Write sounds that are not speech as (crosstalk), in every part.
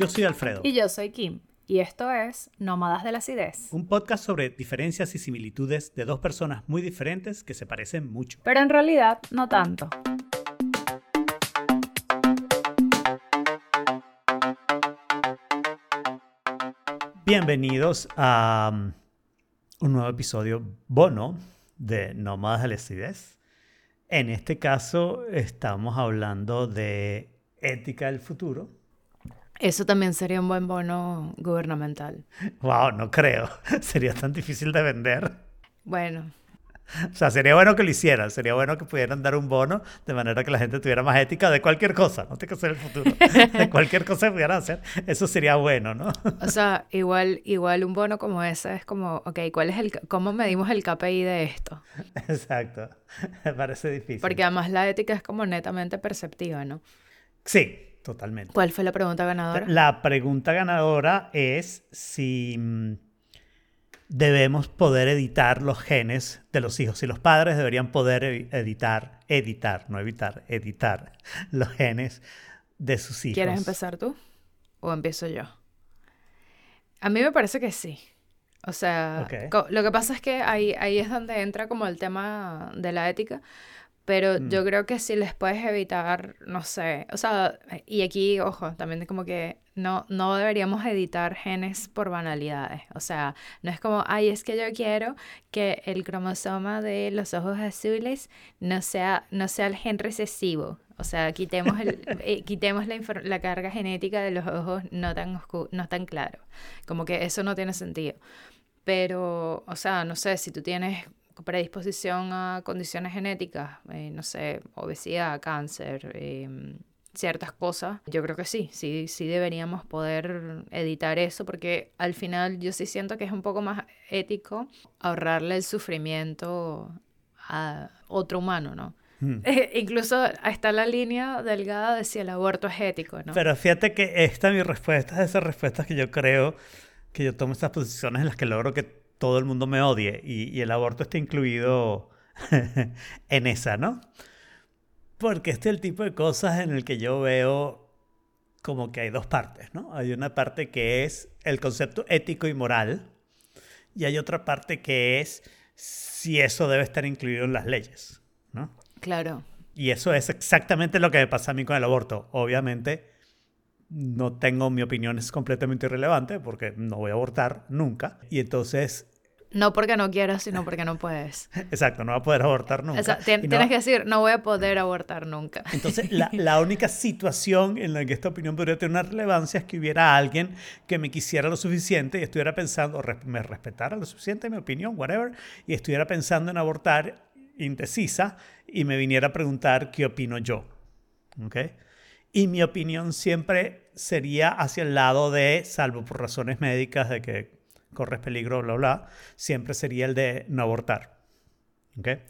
Yo soy Alfredo. Y yo soy Kim. Y esto es Nómadas de la Acidez. Un podcast sobre diferencias y similitudes de dos personas muy diferentes que se parecen mucho. Pero en realidad no tanto. Bienvenidos a um, un nuevo episodio bono de Nómadas de la Acidez. En este caso estamos hablando de ética del futuro. Eso también sería un buen bono gubernamental. Wow, no creo. (laughs) Sería tan difícil de vender. Bueno. O sea, sería bueno que lo hicieran, sería bueno que pudieran dar un bono de manera que la gente tuviera más ética de cualquier cosa, no tiene que ser el futuro, de (laughs) cualquier cosa que pudieran hacer, eso sería bueno, ¿no? O sea, igual, igual un bono como ese es como, ok, ¿cuál es el, ¿cómo medimos el KPI de esto? Exacto, (laughs) me parece difícil. Porque además la ética es como netamente perceptiva, ¿no? Sí, Totalmente. ¿Cuál fue la pregunta ganadora? La pregunta ganadora es si mm, debemos poder editar los genes de los hijos. Si los padres deberían poder editar, editar, no evitar, editar (laughs) los genes de sus hijos. ¿Quieres empezar tú o empiezo yo? A mí me parece que sí. O sea, lo que pasa es que ahí, ahí es donde entra como el tema de la ética, pero mm. yo creo que si les puedes evitar, no sé, o sea, y aquí, ojo, también como que no, no deberíamos editar genes por banalidades. O sea, no es como, ay, es que yo quiero que el cromosoma de los ojos azules no sea, no sea el gen recesivo. O sea, quitemos, el, (laughs) eh, quitemos la, la, carga genética de los ojos no tan, no tan claro. Como que eso no tiene sentido. Pero, o sea, no sé, si tú tienes predisposición a condiciones genéticas, eh, no sé, obesidad, cáncer, em, ciertas cosas, yo creo que sí, sí, sí deberíamos poder editar eso porque al final yo sí siento que es un poco más ético ahorrarle el sufrimiento a otro humano, ¿no? Hmm. (laughs) incluso está la línea delgada de si el aborto es ético, ¿no? Pero fíjate que esta es mi respuesta, es esas respuestas que yo creo que yo tomo estas posiciones en las que logro que todo el mundo me odie y, el aborto está incluido (laughs) en esa, ¿no? Porque este es el tipo de cosas en el que yo veo como que hay dos partes, ¿no? Hay una parte que es el concepto ético y moral y hay otra parte que es si eso debe estar incluido en las leyes, ¿no? Claro. Y eso es exactamente lo que me pasa a mí con el aborto. Obviamente, no tengo mi opinión, es completamente irrelevante porque no voy a abortar nunca. Y entonces no porque no quieras, sino porque no puedes. (laughs) Exacto, no va a poder abortar nunca. tienes que decir, no voy a poder abortar nunca. Entonces, (laughs) la, única situación en la que esta opinión podría tener una relevancia es que hubiera alguien que me quisiera lo suficiente y estuviera pensando, me respetara lo suficiente mi opinión, whatever, y estuviera pensando en abortar indecisa y me viniera a preguntar qué opino yo. ¿Okay? Y mi opinión siempre sería hacia el lado de, salvo por razones médicas, de que corres peligro, bla, bla, siempre sería el de no abortar. ¿Okay?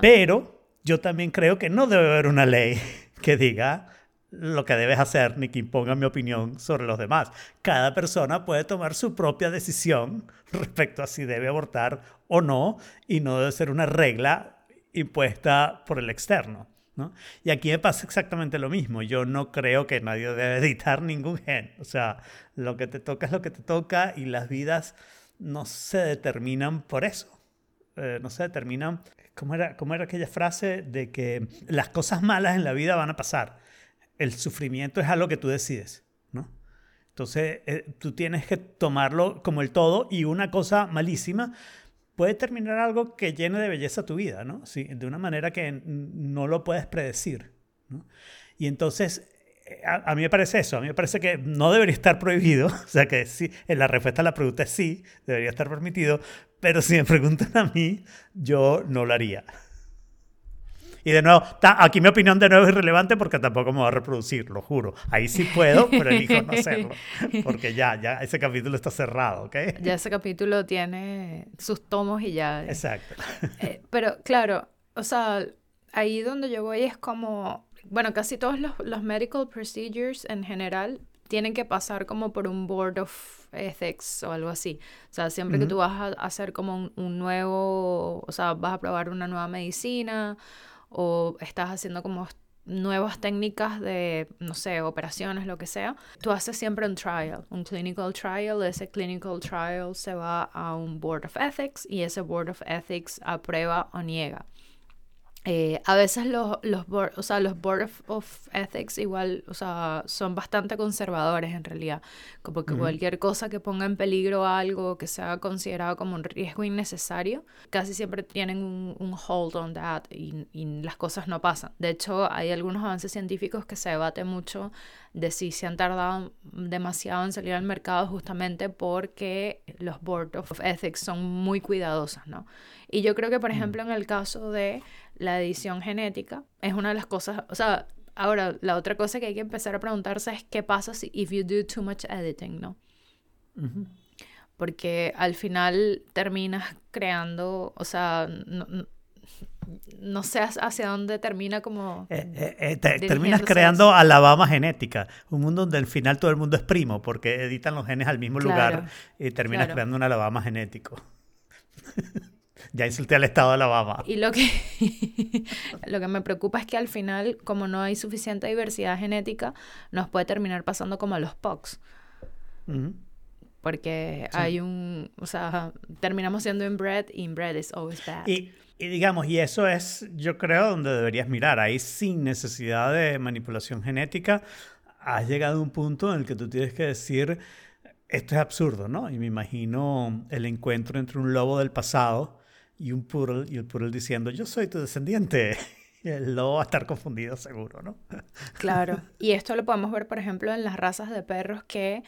Pero yo también creo que no debe haber una ley (laughs) que diga lo que debes hacer ni que imponga mi opinión sobre los demás. Cada persona puede tomar su propia decisión respecto a si debe abortar o no y no debe ser una regla impuesta por el externo. Y aquí me pasa exactamente lo mismo. Yo no creo que nadie debe (laughs) editar ningún gen. O sea, lo que te toca es lo que te toca y las vidas no se determinan por eso. Eh, no se determinan. ¿Cómo era, ¿Cómo era aquella frase de que las cosas malas en la vida van a pasar? El sufrimiento es algo que tú decides, ¿no? Entonces, eh, tú tienes que tomarlo como el todo y una cosa malísima puede terminar algo que llene de belleza tu vida, ¿no? Sí, de una manera que no lo puedes predecir. ¿no? Y entonces, eh, a, mí me parece eso, a mí me parece que no debería estar prohibido, (laughs) o sea que sí, en la respuesta a la pregunta es sí, debería estar permitido, pero si me preguntan a mí, yo no lo haría. Y de nuevo, aquí mi opinión de nuevo es irrelevante porque tampoco me va a reproducir, lo juro. Ahí sí puedo, pero elijo no hacerlo. Porque ya, ya ese capítulo está cerrado, ¿ok? Ya ese capítulo tiene sus tomos y ya. Exacto. Eh, pero claro, o sea, ahí donde yo voy es como, bueno, casi todos los, los medical procedures en general tienen que pasar como por un board of ethics o algo así. O sea, siempre que tú vas a hacer como un, un, nuevo, o sea, vas a probar una nueva medicina o estás haciendo como nuevas técnicas de, no sé, operaciones, lo que sea, tú haces siempre un trial, un clinical trial. Ese clinical trial se va a un Board of Ethics y ese Board of Ethics aprueba o niega. Eh, a veces los, los, board, o sea, los Board of, Ethics igual, o sea, son bastante conservadores en realidad, como que cualquier cosa que ponga en peligro algo que sea considerado como un riesgo innecesario, casi siempre tienen un, un hold on that y, y, las cosas no pasan. De hecho, hay algunos avances científicos que se debate mucho de si se han tardado demasiado en salir al mercado justamente porque los Board of Ethics son muy cuidadosos, ¿no? Y yo creo que, por ejemplo, en el caso de la edición genética, es una de las cosas, o sea, ahora la otra cosa que hay que empezar a preguntarse es qué pasa si if you do too much editing, ¿no? Porque al final terminas creando, o sea, no, sé hacia dónde termina como... Eh, eh, eh, terminas creando Alabama genética, un mundo donde al final todo el mundo es primo porque editan los genes al mismo lugar y terminas creando un Alabama genético. (laughs) Ya insulté al estado de Alabama. Y lo que, (laughs) lo que me preocupa es que al final, como no hay suficiente diversidad genética, nos puede terminar pasando como a los POCs. Porque hay un, o sea, terminamos siendo inbred y inbred is always bad. Y, y digamos, y eso es, yo creo, donde deberías mirar. Ahí sin necesidad de manipulación genética, has llegado a un punto en el que tú tienes que decir, esto es absurdo, ¿no? Y me imagino el encuentro entre un lobo del pasado y un Poodle, y el Poodle diciendo, yo soy tu descendiente. (laughs) Y el lobo va a estar confundido seguro, ¿no? (laughs) Claro. Y esto lo podemos ver, por ejemplo, en las razas de perros que,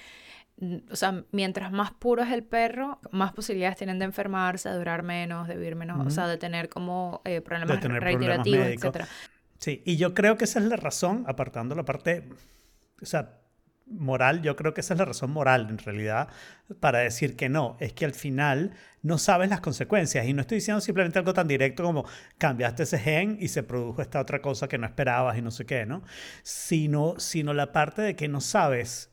mm, o sea, mientras más puro es el perro, más posibilidades tienen de enfermarse, de durar menos, de vivir menos, o sea, de tener como eh, problemas reiterativos, etc. Sí, y yo creo que esa es la razón, apartando la parte, o sea, moral, yo creo que esa es la razón moral en realidad para decir que no, es que al final no sabes las consecuencias y no estoy diciendo simplemente algo tan directo como cambiaste ese gen y se produjo esta otra cosa que no esperabas y no sé qué, ¿no? Sino, sino la parte de que no sabes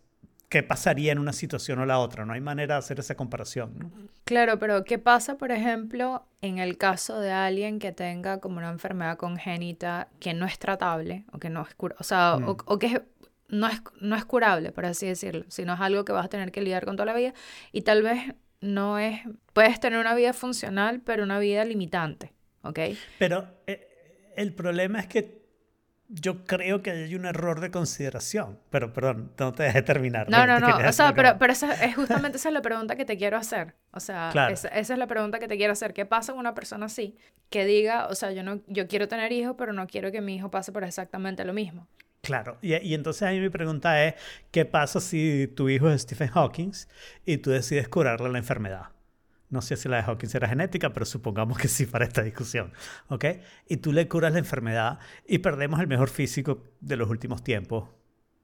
qué pasaría en una situación o la otra, no hay manera de hacer esa comparación. ¿no? Claro, pero ¿qué pasa, por ejemplo, en el caso de alguien que tenga como una enfermedad congénita que no es tratable o que no es o sea, o, mm. o que es no es, no es curable, por así decirlo, sino es algo que vas a tener que lidiar con toda la vida y tal vez no es, puedes tener una vida funcional, pero una vida limitante, ¿ok? Pero eh, el problema es que yo creo que hay un error de consideración, pero perdón, no te dejé terminar. No, no, no, o sea, pero, pero esa es justamente esa es la pregunta que te quiero hacer, o sea, esa, esa, es la pregunta que te quiero hacer, ¿qué pasa con una persona así? Que diga, o sea, yo, no, yo quiero tener hijos, pero no quiero que mi hijo pase por exactamente lo mismo. Claro, y, y, entonces ahí mi pregunta es, ¿qué pasa si tu hijo es Stephen Hawking y tú decides curarle la enfermedad? No sé si la de Hawking era genética, pero supongamos que sí para esta discusión, ¿ok? Y tú le curas la enfermedad y perdemos el mejor físico de los últimos tiempos,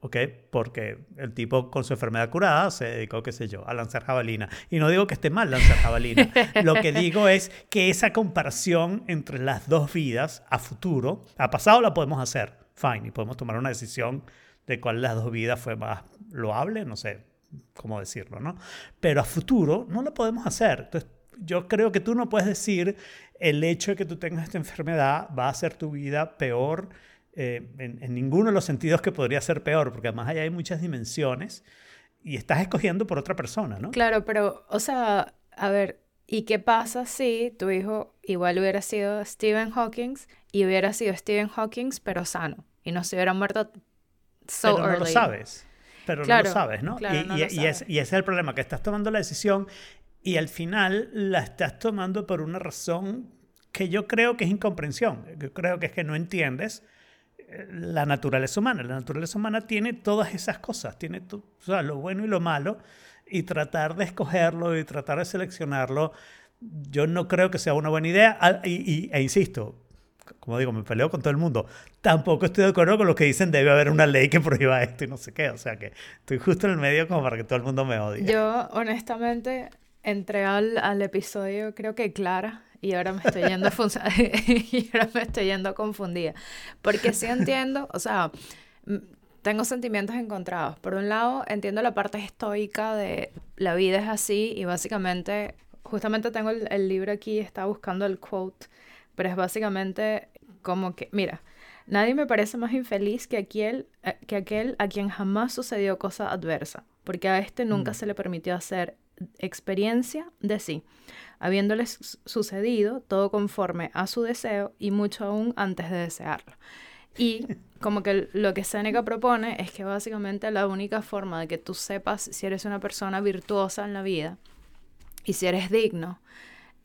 ¿ok? Porque el tipo con su enfermedad curada se dedicó, qué sé yo, a lanzar jabalina. Y no digo que esté mal lanzar jabalina. Lo que digo es que esa comparación entre las dos vidas a futuro, a pasado la podemos hacer, fine, y podemos tomar una decisión de cuál de las dos vidas fue más loable, no sé cómo decirlo, ¿no? Pero a futuro no lo podemos hacer. Entonces, yo creo que tú no puedes decir el hecho de que tú tengas esta enfermedad va a hacer tu vida peor eh, en, en, ninguno de los sentidos que podría ser peor, porque además allá hay muchas dimensiones y estás escogiendo por otra persona, ¿no? Claro, pero, o sea, a ver, ¿y qué pasa si tu hijo igual hubiera sido Stephen Hawking y hubiera sido Stephen Hawking pero sano? Y no se hubiera muerto so Pero no lo sabes. Pero no lo sabes, ¿no? y, y, ese es el problema, que estás tomando la decisión y al final la estás tomando por una razón que yo creo que es incomprensión. Yo creo que es que no entiendes eh, la naturaleza humana. La naturaleza humana tiene todas esas cosas, tiene o sea, lo bueno y lo malo, y tratar de escogerlo y tratar de seleccionarlo, yo no creo que sea una buena idea. Ah, y, e insisto, como digo, me peleo con todo el mundo. Tampoco estoy de acuerdo con los que dicen debe haber una ley que prohíba esto y no sé qué. O sea que estoy justo en el medio como para que todo el mundo me odie. Yo, honestamente, entré al, al episodio, creo que clara, y ahora me estoy yendo (laughs) y ahora me estoy yendo confundida. Porque sí entiendo, o sea, tengo sentimientos encontrados. Por un lado, entiendo la parte estoica de la vida es así y básicamente, justamente tengo el, el libro aquí, estaba buscando el quote pero es básicamente como que, mira, Nadie me parece más infeliz que aquel, eh, que aquel a quien jamás sucedió cosa adversa, porque a este nunca mm. se le permitió hacer experiencia de sí, habiéndole sucedido todo conforme a su deseo y mucho aún antes de desearlo. Y como que lo que Seneca propone es que básicamente la única forma de que tú sepas si eres una persona virtuosa en la vida y si eres digno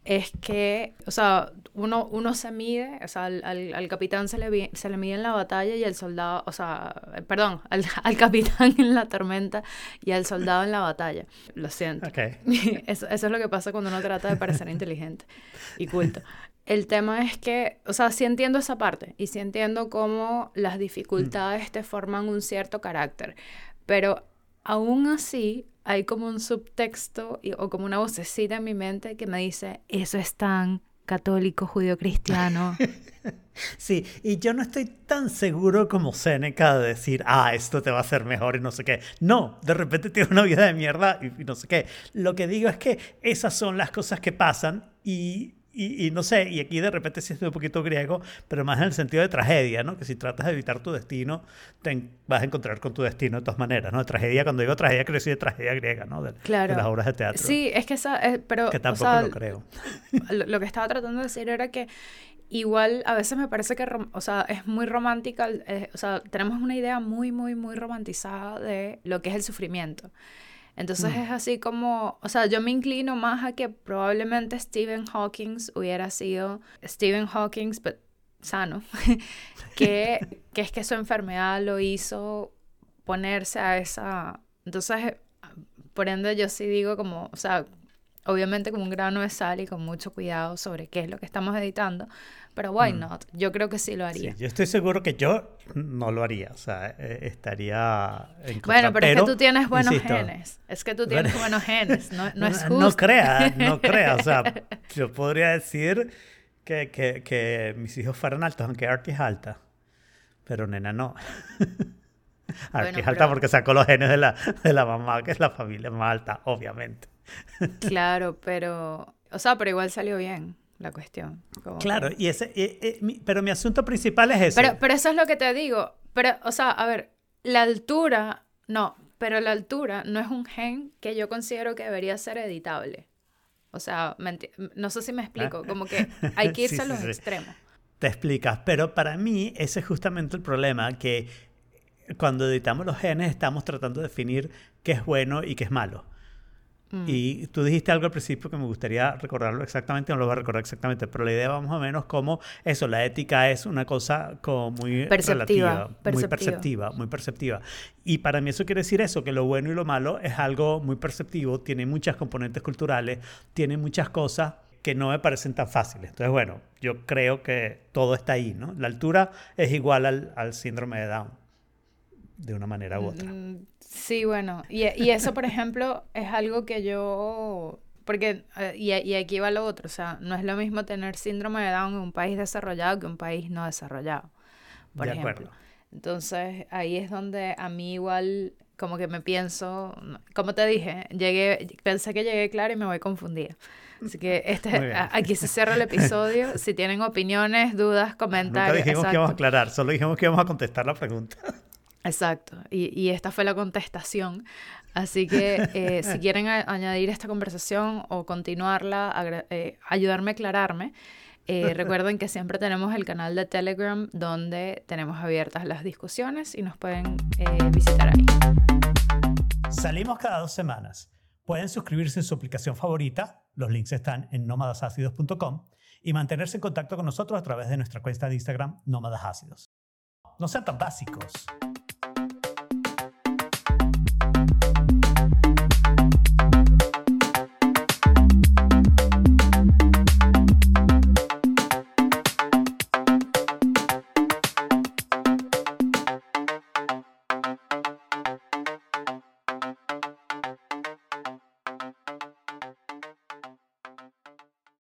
es que, o sea, uno, uno se mide, o sea, al, al, capitán se le, se le mide en la batalla y el soldado, o sea, perdón, (laughs) al, al, capitán en la tormenta y al soldado en la batalla. Lo siento. Okay. (laughs) Eso, eso, es lo que pasa cuando uno trata de parecer inteligente y culto. El tema es que, o sea, sí entiendo esa parte y sí entiendo cómo las dificultades te forman un cierto carácter, pero aún así hay como un subtexto o como una vocecita en mi mente que me dice, eso es tan católico, judío, cristiano. (laughs) sí, y yo no estoy tan seguro como Seneca de decir, ah, esto te va a hacer mejor y no sé qué. No, de repente tiene una vida de mierda y no sé qué. Lo que digo es que esas son las cosas que pasan y y, no sé, y aquí de repente sí estoy un poquito griego, pero más en el sentido de tragedia, ¿no? Que si tratas de evitar tu destino, te vas a encontrar con tu destino de todas maneras, ¿no? Tragedia, cuando digo tragedia, quiero decir de tragedia griega, ¿no? De, claro. las obras de teatro. Sí, es que esa, eh, pero... Que tampoco lo creo. (laughs) Lo, que estaba tratando de decir era que igual a veces me parece que, o sea, es muy romántica, eh, o sea, tenemos una idea muy, muy, muy romantizada de lo que es el sufrimiento. Entonces mm. es así como, o sea, yo me inclino más a que probablemente Stephen Hawking hubiera sido Stephen Hawking, pero sano, (laughs) que, (laughs) que es que su enfermedad lo hizo ponerse a esa... Entonces, por ende, yo sí digo como, o sea, obviamente con un grano de sal y con mucho cuidado sobre qué es lo que estamos editando, pero why mm. not? Yo creo que sí lo haría. yo estoy seguro que yo no lo haría, o sea, eh, estaría en Bueno, pero, es que tú tienes buenos genes, es que tú tienes buenos genes, no, (laughs) no es justo. No crea, no crea, o sea, (laughs) yo podría decir que, que, que mis hijos fueran altos, aunque Artie es alta, pero nena no. (laughs) Artie es alta porque sacó los genes de la, de la mamá, que es la familia más alta, obviamente. Claro, pero, o sea, pero igual salió bien la cuestión. claro, y ese, pero mi asunto principal es ese. Pero, pero eso es lo que te digo. Pero, o sea, a ver, la altura, no, pero la altura no es un gen que yo considero que debería ser editable. O sea, no sé si me explico, ah. como que (laughs) hay que irse a los extremos. Te explicas, pero para mí ese es justamente el problema, que cuando editamos los genes estamos tratando de definir qué es bueno y qué es malo. Mm. Y tú dijiste algo al principio que me gustaría recordarlo exactamente, no lo voy a recordar exactamente, pero la idea va más o menos como eso, la ética es una cosa como muy perceptiva, muy perceptiva, muy perceptiva. Y para mí eso quiere decir eso, que lo bueno y lo malo es algo muy perceptivo, tiene muchas componentes culturales, tiene muchas cosas que no me parecen tan fáciles. Entonces, bueno, yo creo que todo está ahí, ¿no? La altura es igual al, al síndrome de Down de una manera u otra. Mm, sí, bueno, y, y eso, por ejemplo, es algo que yo porque, eh, y, y, aquí va lo otro, o sea, no es lo mismo tener síndrome de Down en un país desarrollado que un país no desarrollado, por de ejemplo. Acuerdo. Entonces, ahí es donde a mí igual, como que me pienso, como te dije, llegué, pensé que llegué claro y me voy confundida. Así que este, aquí se cierra el episodio. (laughs) Si tienen opiniones, dudas, comentarios. Nunca dijimos que íbamos a aclarar, solo dijimos que íbamos a contestar la pregunta. Exacto, y, y, esta fue la contestación. Así que eh, si (laughs) quieren añadir esta conversación o continuarla, eh, ayudarme a aclararme, eh, (laughs) recuerden que siempre tenemos el canal de Telegram donde tenemos abiertas las discusiones y nos pueden visitar ahí. Salimos cada dos semanas. Pueden suscribirse en su aplicación favorita, los links están en nómadasácidos.com y mantenerse en contacto con nosotros a través de nuestra cuenta de Instagram, Nómadas Ácidos. No sean tan básicos.